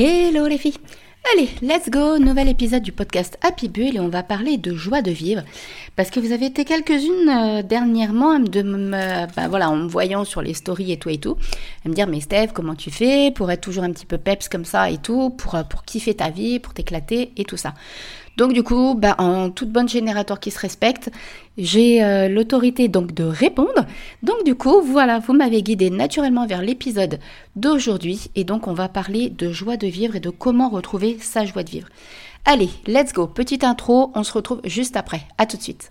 Hello les filles. Allez, let's go, nouvel épisode du podcast Happy Bull et on va parler de joie de vivre. Parce que vous avez été quelques-unes euh, dernièrement de me, ben voilà, en me voyant sur les stories et tout et tout, à me dire mais Steph, comment tu fais pour être toujours un petit peu peps comme ça et tout, pour, euh, pour kiffer ta vie, pour t'éclater et tout ça. Donc du coup, bah, en toute bonne générateur qui se respecte, j'ai euh, l'autorité donc de répondre. Donc du coup, voilà, vous m'avez guidé naturellement vers l'épisode d'aujourd'hui et donc on va parler de joie de vivre et de comment retrouver sa joie de vivre. Allez, let's go. Petite intro, on se retrouve juste après. À tout de suite.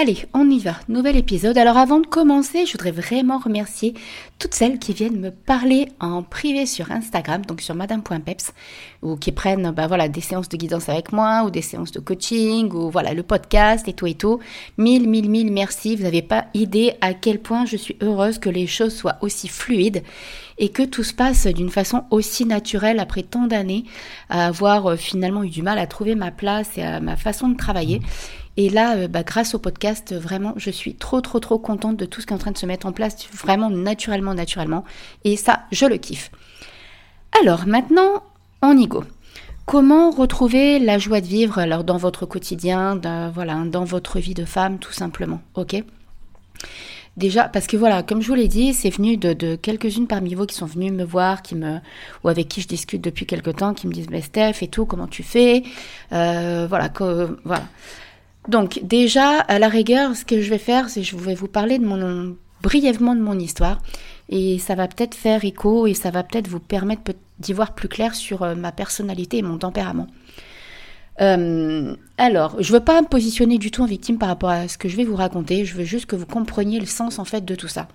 Allez, on y va, nouvel épisode. Alors avant de commencer, je voudrais vraiment remercier toutes celles qui viennent me parler en privé sur Instagram, donc sur madame.peps, ou qui prennent bah, voilà, des séances de guidance avec moi, ou des séances de coaching, ou voilà, le podcast et tout et tout. Mille, mille, mille merci. Vous n'avez pas idée à quel point je suis heureuse que les choses soient aussi fluides et que tout se passe d'une façon aussi naturelle après tant d'années à avoir euh, finalement eu du mal à trouver ma place et à ma façon de travailler. Et là, euh, bah, grâce au podcast, vraiment, je suis trop, trop, trop contente de tout ce qui est en train de se mettre en place, vraiment naturellement, naturellement. Et ça, je le kiffe. Alors, maintenant, on y go. Comment retrouver la joie de vivre alors dans votre quotidien, dans, voilà, dans votre vie de femme, tout simplement, ok? Déjà, parce que voilà, comme je vous l'ai dit, c'est venu de, quelques-unes parmi vous qui sont venues me voir, qui me, ou avec qui je discute depuis quelque temps, qui me disent, mais Steph et tout, comment tu fais? Euh, Voilà, que, voilà. Donc déjà, à la rigueur, ce que je vais faire, c'est je vais vous parler de mon brièvement de mon histoire et ça va peut-être faire écho et ça va peut-être vous permettre d'y voir plus clair sur euh, ma personnalité et mon tempérament. Euh, alors, je ne veux pas me positionner du tout en victime par rapport à ce que je vais vous raconter, je veux juste que vous compreniez le sens en fait de tout ça.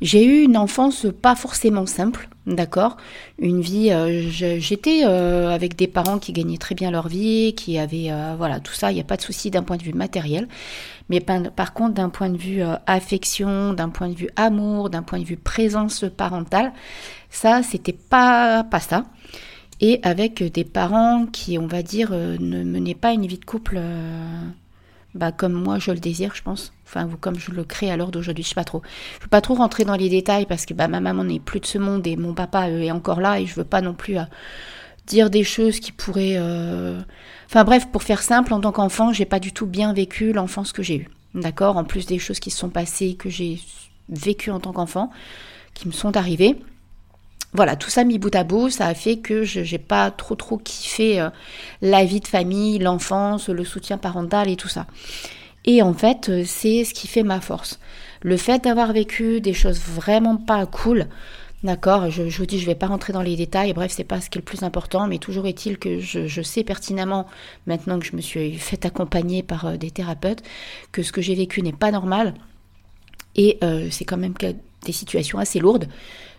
J'ai eu une enfance pas forcément simple, d'accord? Une vie, euh, j'étais euh, avec des parents qui gagnaient très bien leur vie, qui avaient, voilà, tout ça, il n'y a pas de souci d'un point de vue matériel. Mais par, contre, d'un point de vue affection, d'un point de vue amour, d'un point de vue présence parentale, ça, c'était pas, pas ça. Et avec des parents qui, on va dire, ne menaient pas une vie de couple bah, comme moi je le désire, je pense. Enfin, ou comme je le crée à l'heure d'aujourd'hui, je sais pas trop. Je veux pas trop rentrer dans les détails parce que bah, ma maman n'est plus de ce monde et mon papa est encore là et je veux pas non plus euh, dire des choses qui pourraient. Euh, enfin bref, pour faire simple, en tant qu'enfant, j'ai pas du tout bien vécu l'enfance que j'ai eue. D'accord? En plus des choses qui se sont passées, que j'ai vécues en tant qu'enfant, qui me sont arrivées voilà, tout ça mis bout à bout, ça a fait que je n'ai pas trop trop kiffé euh, la vie de famille, l'enfance, le soutien parental et tout ça. Et en fait, euh, c'est ce qui fait ma force. Le fait d'avoir vécu des choses vraiment pas cool, d'accord, je, vous dis, je vais pas rentrer dans les détails, bref, c'est pas ce qui est le plus important, mais toujours est-il que je, sais pertinemment, maintenant que je me suis fait accompagner par euh, des thérapeutes, que ce que j'ai vécu n'est pas normal. Et c'est quand même des situations assez lourdes.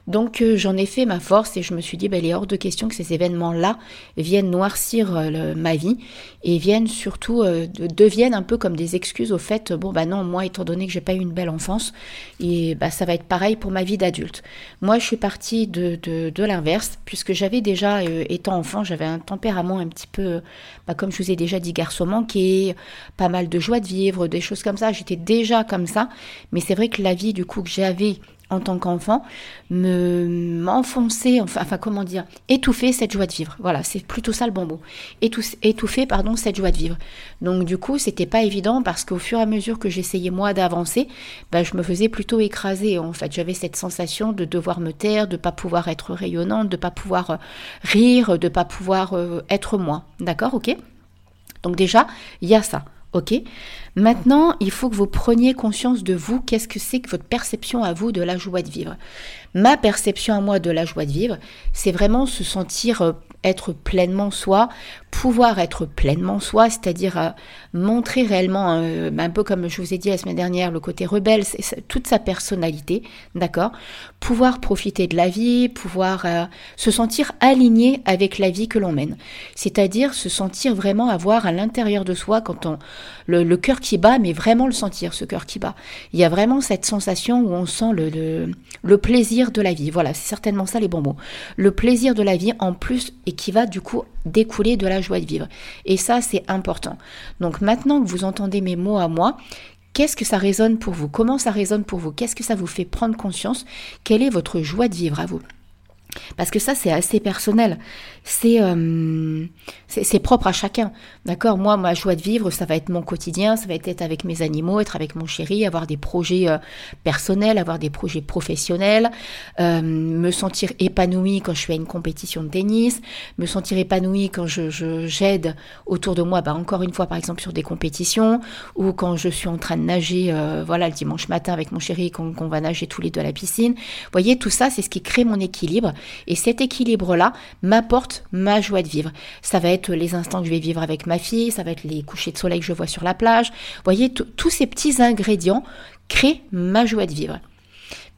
Donc euh, j'en ai fait ma force et je me suis dit, ben, il est hors de question que ces événements-là viennent noircir euh, ma vie et viennent surtout, euh, deviennent un peu comme des excuses au fait, bon bah non, moi étant donné que j'ai pas eu une belle enfance, et bah ça va être pareil pour ma vie d'adulte. Moi je suis partie de, de, l'inverse, puisque j'avais déjà, étant enfant, j'avais un tempérament un petit peu, bah, comme je vous ai déjà dit, garçon manqué, pas mal de joie de vivre, des choses comme ça, j'étais déjà comme ça, mais c'est vrai que la vie du coup que j'avais en tant qu'enfant, me m'enfoncer, enfin, comment dire, étouffer cette joie de vivre. Voilà, c'est plutôt ça le bon mot. étouffer, pardon, cette joie de vivre. Donc du coup, c'était pas évident parce qu'au fur et à mesure que j'essayais moi d'avancer, ben, je me faisais plutôt écraser. En fait, j'avais cette sensation de devoir me taire, de pas pouvoir être rayonnante, de pas pouvoir euh, rire, de pas pouvoir euh, être moi. D'accord, ok? Donc déjà, il y a ça. Ok? Maintenant, il faut que vous preniez conscience de vous, qu'est-ce que c'est que votre perception à vous de la joie de vivre? Ma perception à moi de la joie de vivre, c'est vraiment se sentir euh, être pleinement soi, pouvoir être pleinement soi, c'est-à-dire euh, montrer réellement, euh, un peu comme je vous ai dit la semaine dernière, le côté rebelle, toute sa personnalité, d'accord? Pouvoir profiter de la vie, pouvoir se sentir aligné avec la vie que l'on mène, c'est-à-dire se sentir vraiment avoir à l'intérieur de soi, quand on le, le cœur qui bat, mais vraiment le sentir, ce cœur qui bat. Il y a vraiment cette sensation où on sent le, le, le plaisir de la vie. Voilà, c'est certainement ça les bons mots. Le plaisir de la vie en plus et qui va du coup découler de la joie de vivre. Et ça, c'est important. Donc maintenant que vous entendez mes mots à moi, Qu'est-ce que ça résonne pour vous? Comment ça résonne pour vous? Qu'est-ce que ça vous fait prendre conscience? Quelle est votre joie de vivre à vous? Parce que ça, c'est assez personnel. Euh, c'est c'est propre à chacun. D'accord? Moi, ma joie de vivre, ça va être mon quotidien, ça va être être avec mes animaux, être avec mon chéri, avoir des projets euh, personnels, avoir des projets professionnels, euh, me sentir épanouie quand je fais une compétition de tennis, me sentir épanouie quand je j'aide autour de moi, bah, encore une fois, par exemple, sur des compétitions, ou quand je suis en train de nager, voilà, le dimanche matin avec mon chéri, qu'on va nager tous les deux à la piscine. Vous voyez, tout ça, c'est ce qui crée mon équilibre et cet équilibre-là m'apporte ma joie de vivre. Ça va être les instants que je vais vivre avec ma fille, ça va être les couchers de soleil que je vois sur la plage. Vous voyez, tous ces petits ingrédients créent ma joie de vivre.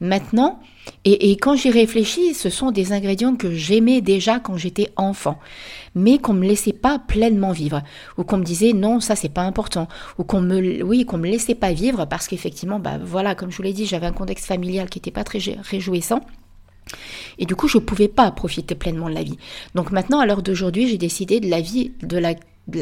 Maintenant, et, quand j'y réfléchis, ce sont des ingrédients que j'aimais déjà quand j'étais enfant, mais qu'on me laissait pas pleinement vivre, ou qu'on me disait non, ça c'est pas important, ou qu'on me, oui, qu'on me laissait pas vivre parce qu'effectivement, bah voilà, comme je vous l'ai dit, j'avais un contexte familial qui n'était pas très réjouissant. Et du coup, je ne pouvais pas profiter pleinement de la vie. Donc maintenant, à l'heure d'aujourd'hui, j'ai décidé de la vie, de la,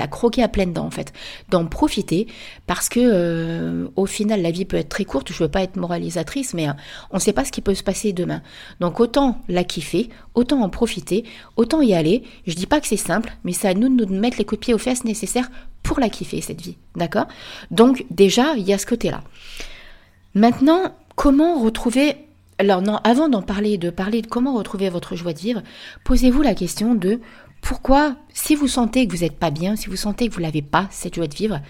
croquer à pleines dents en fait, d'en profiter parce que euh, au final la vie peut être très courte. Je veux pas être moralisatrice, mais euh, on ne sait pas ce qui peut se passer demain. Donc autant la kiffer, autant en profiter, autant y aller. Je dis pas que c'est simple, mais c'est à nous de nous mettre les coups de pied aux fesses nécessaires pour la kiffer cette vie, d'accord? Donc déjà il y a ce côté-là. Maintenant, comment retrouver alors non, avant d'en parler, de parler de comment retrouver votre joie de vivre, posez-vous la question de pourquoi, si vous sentez que vous n'êtes pas bien, si vous sentez que vous n'avez pas cette joie de vivre,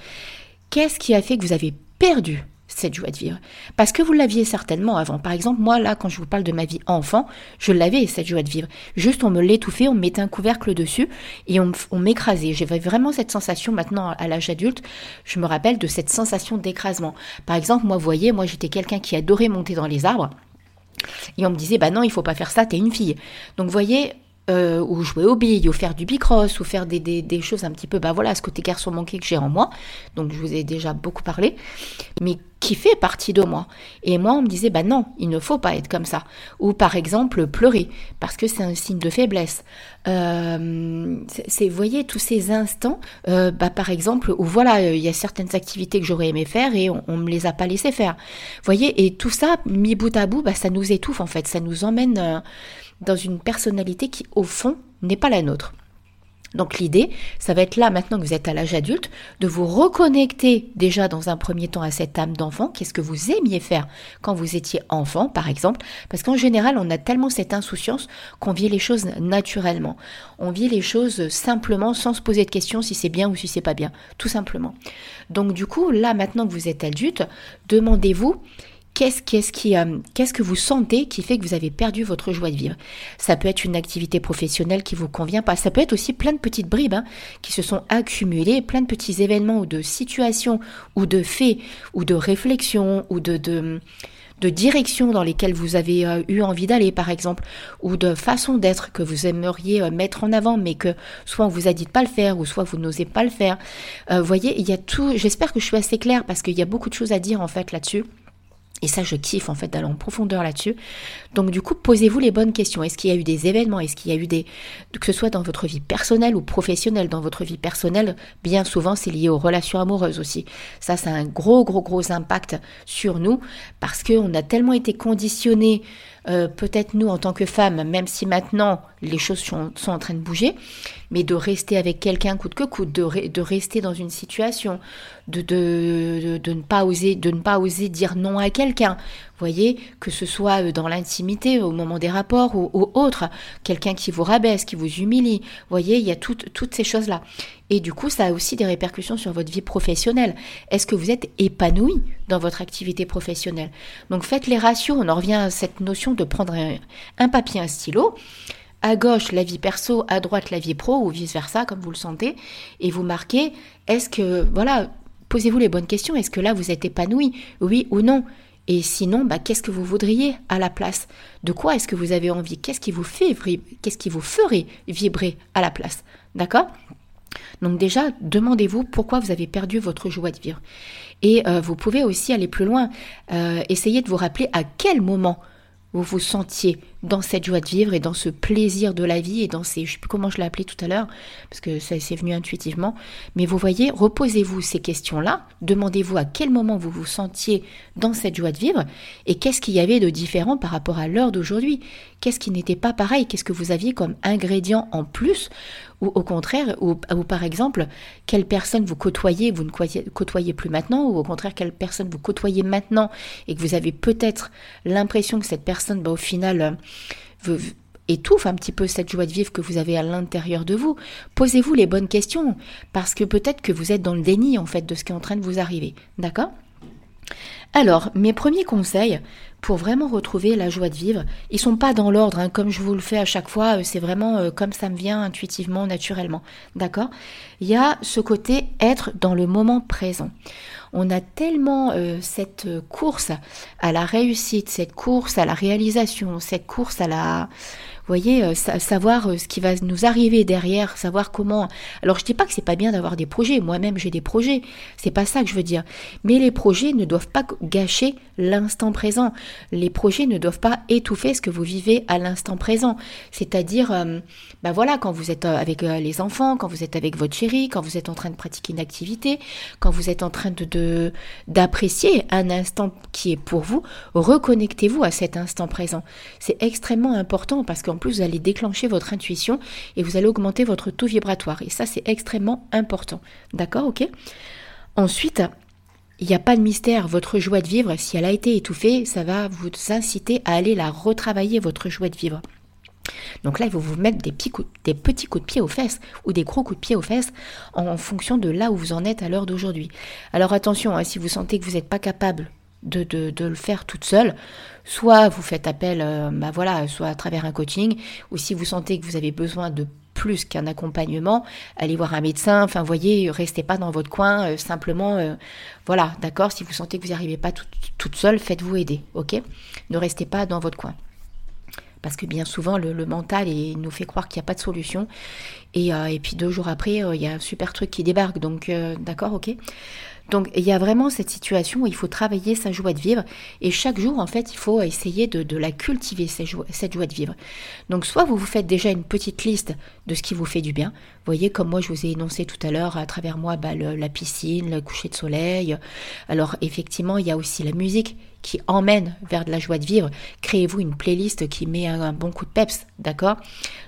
qu'est-ce qui a fait que vous avez perdu cette joie de vivre? Parce que vous l'aviez certainement avant. Par exemple, moi, là, quand je vous parle de ma vie enfant, je l'avais, cette joie de vivre. Juste, on me l'étouffait, on me mettait un couvercle dessus et on, on m'écrasait. J'avais vraiment cette sensation maintenant, à l'âge adulte, je me rappelle de cette sensation d'écrasement. Par exemple, moi, vous voyez, moi, j'étais quelqu'un qui adorait monter dans les arbres. Et on me disait, bah non, il faut pas faire ça, t'es une fille. Donc, vous voyez, euh, ou jouer au billes, ou faire du bicross, ou faire des, des, des, choses un petit peu, bah voilà, ce côté garçon manqué que j'ai en moi, donc je vous ai déjà beaucoup parlé, mais qui fait partie de moi. Et moi, on me disait, bah non, il ne faut pas être comme ça. Ou par exemple, pleurer, parce que c'est un signe de faiblesse. Euh, c'est, vous voyez, tous ces instants, euh, bah par exemple, où voilà, il y a certaines activités que j'aurais aimé faire et on, on me les a pas laissé faire. Vous voyez, et tout ça, mis bout à bout, bah ça nous étouffe en fait, ça nous emmène euh, dans une personnalité qui, au fond, n'est pas la nôtre. Donc l'idée, ça va être là, maintenant que vous êtes à l'âge adulte, de vous reconnecter déjà dans un premier temps à cette âme d'enfant. Qu'est-ce que vous aimiez faire quand vous étiez enfant, par exemple? Parce qu'en général, on a tellement cette insouciance qu'on vit les choses naturellement. On vit les choses simplement sans se poser de questions si c'est bien ou si c'est pas bien, tout simplement. Donc du coup, là, maintenant que vous êtes adulte, demandez-vous Qu'est-ce, qu'est-ce, qui, euh, qu'est-ce que vous sentez qui fait que vous avez perdu votre joie de vivre? Ça peut être une activité professionnelle qui vous convient pas. Ça peut être aussi plein de petites bribes hein, qui se sont accumulées, plein de petits événements ou de situations ou de faits ou de réflexions ou de, de, directions dans lesquelles vous avez euh, eu envie d'aller, par exemple, ou de façon d'être que vous aimeriez euh, mettre en avant, mais que soit on vous a dit de pas le faire, ou soit vous n'osez pas le faire. vous voyez, il y a tout. J'espère que je suis assez claire parce qu'il y a beaucoup de choses à dire en fait là-dessus. Et ça, je kiffe en fait d'aller en profondeur là-dessus. Donc du coup, posez-vous les bonnes questions. Est-ce qu'il y a eu des événements? Est-ce qu'il y a eu des... Que ce soit dans votre vie personnelle ou professionnelle. Dans votre vie personnelle, bien souvent, c'est lié aux relations amoureuses aussi. Ça, c'est un gros, gros, gros impact sur nous parce qu'on a tellement été conditionnés euh, peut-être nous en tant que femmes, même si maintenant les choses sont, en train de bouger, mais de rester avec quelqu'un coûte que coûte, de, de rester dans une situation, de, de, de, ne pas oser, de ne pas oser dire non à quelqu'un. Voyez, que ce soit euh, dans l'intimité, au moment des rapports ou, autre, quelqu'un qui vous rabaisse, qui vous humilie, voyez, il y a toutes ces choses-là. Et du coup, ça a aussi des répercussions sur votre vie professionnelle. Est-ce que vous êtes épanoui dans votre activité professionnelle? Donc faites les ratios, on en revient à cette notion de prendre un, un papier, un stylo. À gauche la vie perso, à droite la vie pro, ou vice-versa, comme vous le sentez, et vous marquez, est-ce que, voilà, posez-vous les bonnes questions, est-ce que là vous êtes épanoui, oui ou non? Et sinon, bah, qu'est-ce que vous voudriez à la place? De quoi est-ce que vous avez envie? Qu'est-ce qui vous fait Qu'est-ce qui vous ferait vibrer à la place? D'accord? Donc déjà, demandez-vous pourquoi vous avez perdu votre joie de vivre. Et euh, vous pouvez aussi aller plus loin. Euh, essayez de vous rappeler à quel moment vous vous sentiez dans cette joie de vivre et dans ce plaisir de la vie et dans ces, je sais plus comment je l'ai appelé tout à l'heure, parce que ça c'est venu intuitivement, mais vous voyez, reposez-vous ces questions-là, demandez-vous à quel moment vous vous sentiez dans cette joie de vivre et qu'est-ce qu'il y avait de différent par rapport à l'heure d'aujourd'hui, qu'est-ce qui n'était pas pareil, qu'est-ce que vous aviez comme ingrédient en plus, ou au contraire, ou, par exemple, quelle personne vous côtoyez, vous ne côtoyez plus maintenant, ou au contraire, quelle personne vous côtoyez maintenant et que vous avez peut-être l'impression que cette personne, bah, au final, étouffe un petit peu cette joie de vivre que vous avez à l'intérieur de vous. Posez-vous les bonnes questions, parce que peut-être que vous êtes dans le déni en fait de ce qui est en train de vous arriver. D'accord? Alors, mes premiers conseils pour vraiment retrouver la joie de vivre, ils sont pas dans l'ordre, hein, comme je vous le fais à chaque fois, euh, c'est vraiment euh, comme ça me vient intuitivement, naturellement. D'accord? Il y a ce côté être dans le moment présent. On a tellement euh, cette course à la réussite, cette course à la réalisation, cette course à la voyez, euh, savoir euh, ce qui va nous arriver derrière, savoir comment. Alors je dis pas que c'est pas bien d'avoir des projets. Moi-même j'ai des projets. C'est pas ça que je veux dire. Mais les projets ne doivent pas gâcher l'instant présent. Les projets ne doivent pas étouffer ce que vous vivez à l'instant présent. C'est-à-dire, ben voilà, quand vous êtes avec les enfants, quand vous êtes avec votre chérie, quand vous êtes en train de pratiquer une activité, quand vous êtes en train de d'apprécier un instant qui est pour vous, reconnectez-vous à cet instant présent. C'est extrêmement important parce qu'en plus, vous allez déclencher votre intuition et vous allez augmenter votre taux vibratoire. Et ça, c'est extrêmement important. D'accord, ok? Ensuite, il n'y a pas de mystère, votre joie de vivre, si elle a été étouffée, ça va vous inciter à aller la retravailler, votre joie de vivre. Donc là, il faut vous mettre des petits, coups, des petits coups de pied aux fesses ou des gros coups de pied aux fesses en, fonction de là où vous en êtes à l'heure d'aujourd'hui. Alors attention, hein, si vous sentez que vous n'êtes pas capable de, le faire toute seule, soit vous faites appel, euh, bah voilà, soit à travers un coaching, ou si vous sentez que vous avez besoin de plus qu'un accompagnement, allez voir un médecin, enfin voyez, restez pas dans votre coin, euh, simplement, euh, voilà, d'accord, si vous sentez que vous n'y arrivez pas toute seule, faites-vous aider, ok? Ne restez pas dans votre coin. Parce que bien souvent, le, mental il nous fait croire qu'il n'y a pas de solution. Et, et, puis deux jours après, il y a un super truc qui débarque. Donc, d'accord, ok? Donc il y a vraiment cette situation où il faut travailler sa joie de vivre et chaque jour en fait il faut essayer de, la cultiver cette joie, de vivre. Donc soit vous vous faites déjà une petite liste de ce qui vous fait du bien. Vous voyez comme moi je vous ai énoncé tout à l'heure à travers moi bah, la piscine, le coucher de soleil. Alors effectivement il y a aussi la musique qui emmène vers de la joie de vivre. Créez-vous une playlist qui met un, bon coup de peps, d'accord?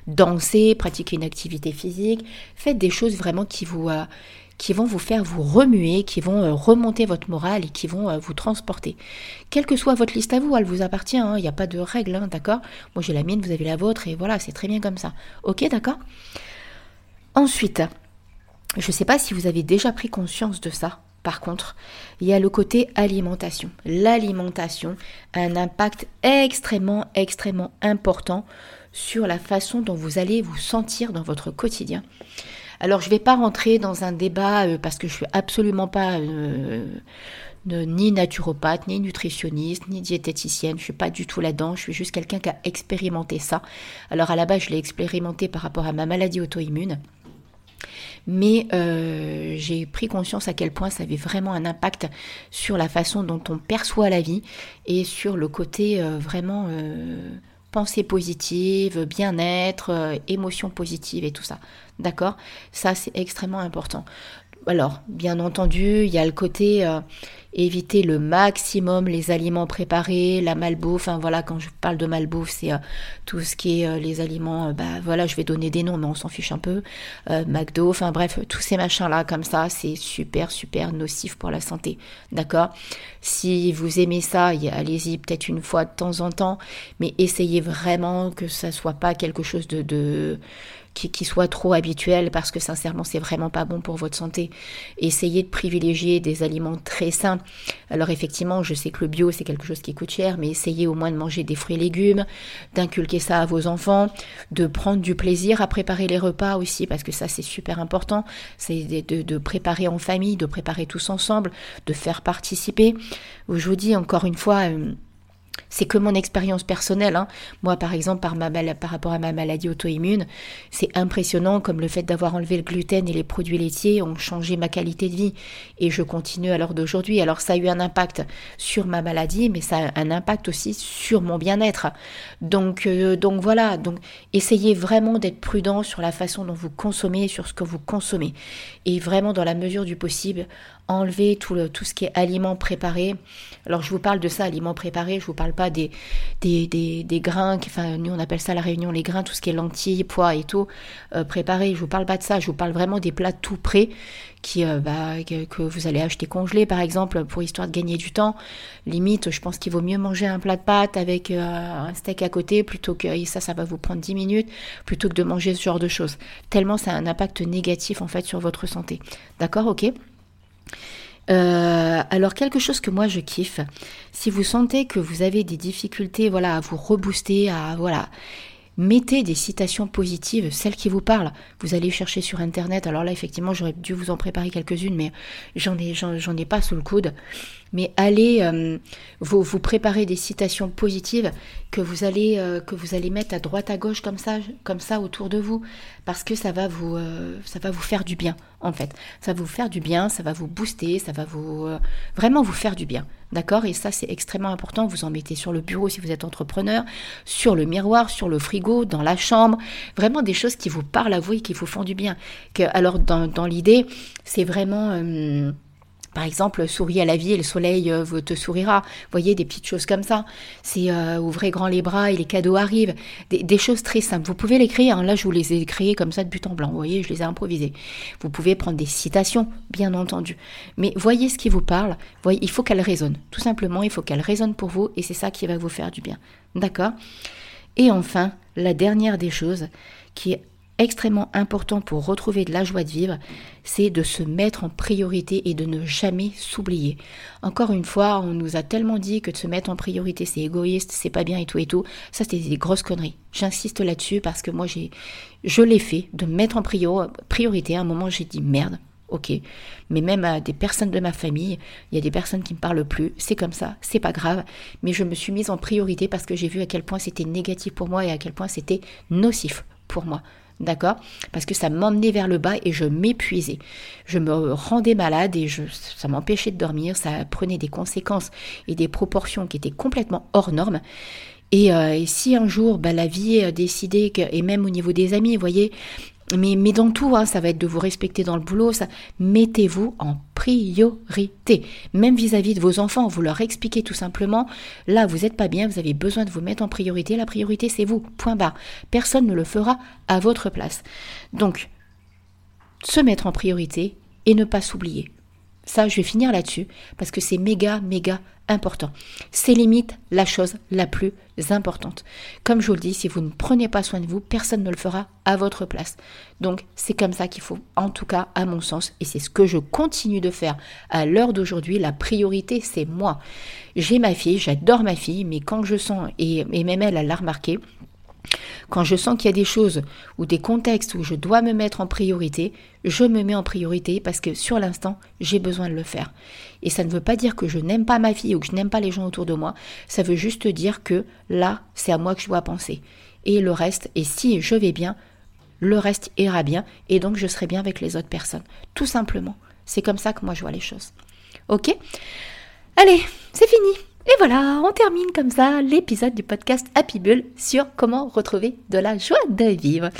Dansez, pratiquez une activité physique, faites des choses vraiment qui vous... Euh, qui vont vous faire vous remuer, qui vont euh, remonter votre morale et qui vont euh, vous transporter. Quelle que soit votre liste à vous, elle vous appartient, hein, il n'y a pas de règle, hein, d'accord? Moi j'ai la mienne, vous avez la vôtre et voilà, c'est très bien comme ça. Ok, d'accord? Ensuite, je ne sais pas si vous avez déjà pris conscience de ça. Par contre, il y a le côté alimentation. L'alimentation a un impact extrêmement, extrêmement important sur la façon dont vous allez vous sentir dans votre quotidien. Alors je ne vais pas rentrer dans un débat euh, parce que je suis absolument pas euh, ni naturopathe, ni nutritionniste, ni diététicienne. Je suis pas du tout là-dedans. Je suis juste quelqu'un qui a expérimenté ça. Alors à la base, je l'ai expérimenté par rapport à ma maladie auto-immune. Mais euh, j'ai pris conscience à quel point ça avait vraiment un impact sur la façon dont on perçoit la vie et sur le côté vraiment pensée positive, bien-être, euh, émotions positives et tout ça. D'accord? Ça, c'est extrêmement important. Alors, bien entendu, il y a le côté, euh, éviter le maximum les aliments préparés, la malbouffe. Enfin voilà, quand je parle de malbouffe, c'est euh, tout ce qui est euh, les aliments. bah voilà, je vais donner des noms, mais on s'en fiche un peu. McDo, enfin bref, tous ces machins là comme ça, c'est super super nocif pour la santé. D'accord? Si vous aimez ça, allez-y peut-être une fois de temps en temps, mais essayez vraiment que ça soit pas quelque chose de, de qui, soit trop habituel parce que sincèrement c'est vraiment pas bon pour votre santé. Essayez de privilégier des aliments très Alors effectivement, je sais que le bio c'est quelque chose qui coûte cher, mais essayez au moins de manger des fruits et légumes, d'inculquer ça à vos enfants, de prendre du plaisir à préparer les repas aussi parce que ça c'est super important. C'est de, de, préparer en famille, de préparer tous ensemble, de faire participer. Je vous dis encore une fois. C'est que mon expérience personnelle. Hein. Moi, par exemple, par, ma par rapport à ma maladie auto-immune, c'est impressionnant comme le fait d'avoir enlevé le gluten et les produits laitiers ont changé ma qualité de vie. Et je continue à l'heure d'aujourd'hui. Alors, ça a eu un impact sur ma maladie, mais ça a un impact aussi sur mon bien-être. Donc, euh, donc voilà. Donc, essayez vraiment d'être prudent sur la façon dont vous consommez, sur ce que vous consommez. Et vraiment, dans la mesure du possible, enlever tout, le, tout ce qui est aliments préparés. Alors je vous parle de ça, aliments préparés, je vous parle pas des, des, des, grains, enfin nous on appelle ça la réunion les grains, tout ce qui est lentilles, pois et tout euh, préparé. Je vous parle pas de ça, je vous parle vraiment des plats tout prêts qui, euh, bah, que, vous allez acheter congelés par exemple pour histoire de gagner du temps. Limite, je pense qu'il vaut mieux manger un plat de pâtes avec euh, un steak à côté plutôt que et ça, ça va vous prendre 10 minutes plutôt que de manger ce genre de choses. Tellement ça a un impact négatif en fait sur votre santé. D'accord, ok. Euh, alors quelque chose que moi je kiffe, si vous sentez que vous avez des difficultés, voilà, à vous rebooster, à voilà, mettez des citations positives, celles qui vous parlent. Vous allez chercher sur internet. Alors là, effectivement, j'aurais dû vous en préparer quelques-unes, mais j'en ai, j'en ai pas sous le coude mais allez euh, vous, vous préparer des citations positives que vous allez euh, que vous allez mettre à droite à gauche comme ça comme ça autour de vous parce que ça va vous euh, ça va vous faire du bien en fait. Ça va vous faire du bien ça va vous booster ça va vous vraiment vous faire du bien d'accord? Et ça c'est extrêmement important. Vous en mettez sur le bureau si vous êtes entrepreneur sur le miroir sur le frigo dans la chambre. Vraiment des choses qui vous parlent à vous et qui vous font du bien. Que alors dans, dans l'idée c'est vraiment par exemple, souris à la vie et le soleil euh, te sourira. Vous voyez, des petites choses comme ça. C'est euh, ouvrez grand les bras et les cadeaux arrivent. Des, choses très simples. Vous pouvez les créer. Hein. Là, je vous les ai créées comme ça de but en blanc. Vous voyez, je les ai improvisées. Vous pouvez prendre des citations, bien entendu. Mais voyez ce qui vous parle. Voyez, il faut qu'elle résonne. Tout simplement, il faut qu'elle résonne pour vous et c'est ça qui va vous faire du bien. D'accord? Et enfin, la dernière des choses qui est extrêmement important pour retrouver de la joie de vivre, c'est de se mettre en priorité et de ne jamais s'oublier. Encore une fois, on nous a tellement dit que de se mettre en priorité c'est égoïste, c'est pas bien et tout et tout. Ça c'était des grosses conneries. J'insiste là-dessus parce que moi j'ai je l'ai fait de mettre en priorité. À un moment j'ai dit merde, ok. Mais même à des personnes de ma famille, il y a des personnes qui me parlent plus, c'est comme ça, c'est pas grave. Mais je me suis mise en priorité parce que j'ai vu à quel point c'était négatif pour moi et à quel point c'était nocif pour moi. D'accord? Parce que ça m'emmenait vers le bas et je m'épuisais. Je me rendais malade et je, ça m'empêchait de dormir. Ça prenait des conséquences et des proportions qui étaient complètement hors normes. Et, euh, si un jour, bah, la vie a décidé, que, et même au niveau des amis, vous voyez, mais, mais dans tout, hein, ça va être de vous respecter dans le boulot, ça, mettez-vous en priorité. Même vis-à-vis de vos enfants, vous leur expliquez tout simplement, là, vous n'êtes pas bien, vous avez besoin de vous mettre en priorité. La priorité, c'est vous. Point barre. Personne ne le fera à votre place. Donc, se mettre en priorité et ne pas s'oublier. Ça, je vais finir là-dessus parce que c'est méga, méga important. C'est limite la chose la plus importante. Comme je vous le dis, si vous ne prenez pas soin de vous, personne ne le fera à votre place. Donc, c'est comme ça qu'il faut, en tout cas, à mon sens, et c'est ce que je continue de faire à l'heure d'aujourd'hui. La priorité, c'est moi. J'ai ma fille, j'adore ma fille, mais quand je sens, et, même elle, elle l'a remarqué, quand je sens qu'il y a des choses ou des contextes où je dois me mettre en priorité, je me mets en priorité parce que sur l'instant, j'ai besoin de le faire. Et ça ne veut pas dire que je n'aime pas ma fille ou que je n'aime pas les gens autour de moi, ça veut juste dire que là, c'est à moi que je dois penser. Et le reste, et si je vais bien, le reste ira bien et donc je serai bien avec les autres personnes. Tout simplement. C'est comme ça que moi je vois les choses. Ok? Allez, c'est fini. Et voilà, on termine comme ça l'épisode du podcast Happy Bull sur comment retrouver de la joie de vivre.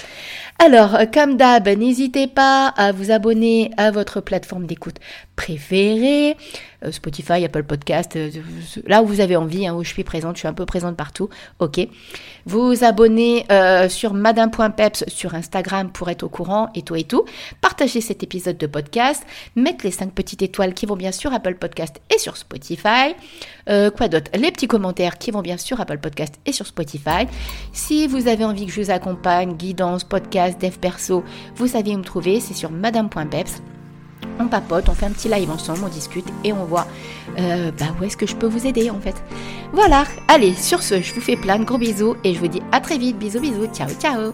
Alors, comme d'hab, n'hésitez pas à vous abonner à votre plateforme d'écoute préférée. Euh, Spotify, Apple Podcast, euh, là où vous avez envie, hein, où je suis présente, je suis un peu présente partout, ok. Vous abonnez sur madame.peps sur Instagram pour être au courant et tout et tout. Partagez cet épisode de podcast, mettez les 5 petites étoiles qui vont bien sur Apple Podcast et sur Spotify. quoi d'autre? Les petits commentaires qui vont bien sur Apple Podcast et sur Spotify. Si vous avez envie que je vous accompagne, guidance, podcast, dev perso, vous savez où me trouver, c'est sur madame.peps on papote, on fait un petit live ensemble, on discute et on voit euh, bah, où est-ce que je peux vous aider en fait. Voilà, allez, sur ce, je vous fais plein de gros bisous et je vous dis à très vite, bisous bisous, ciao ciao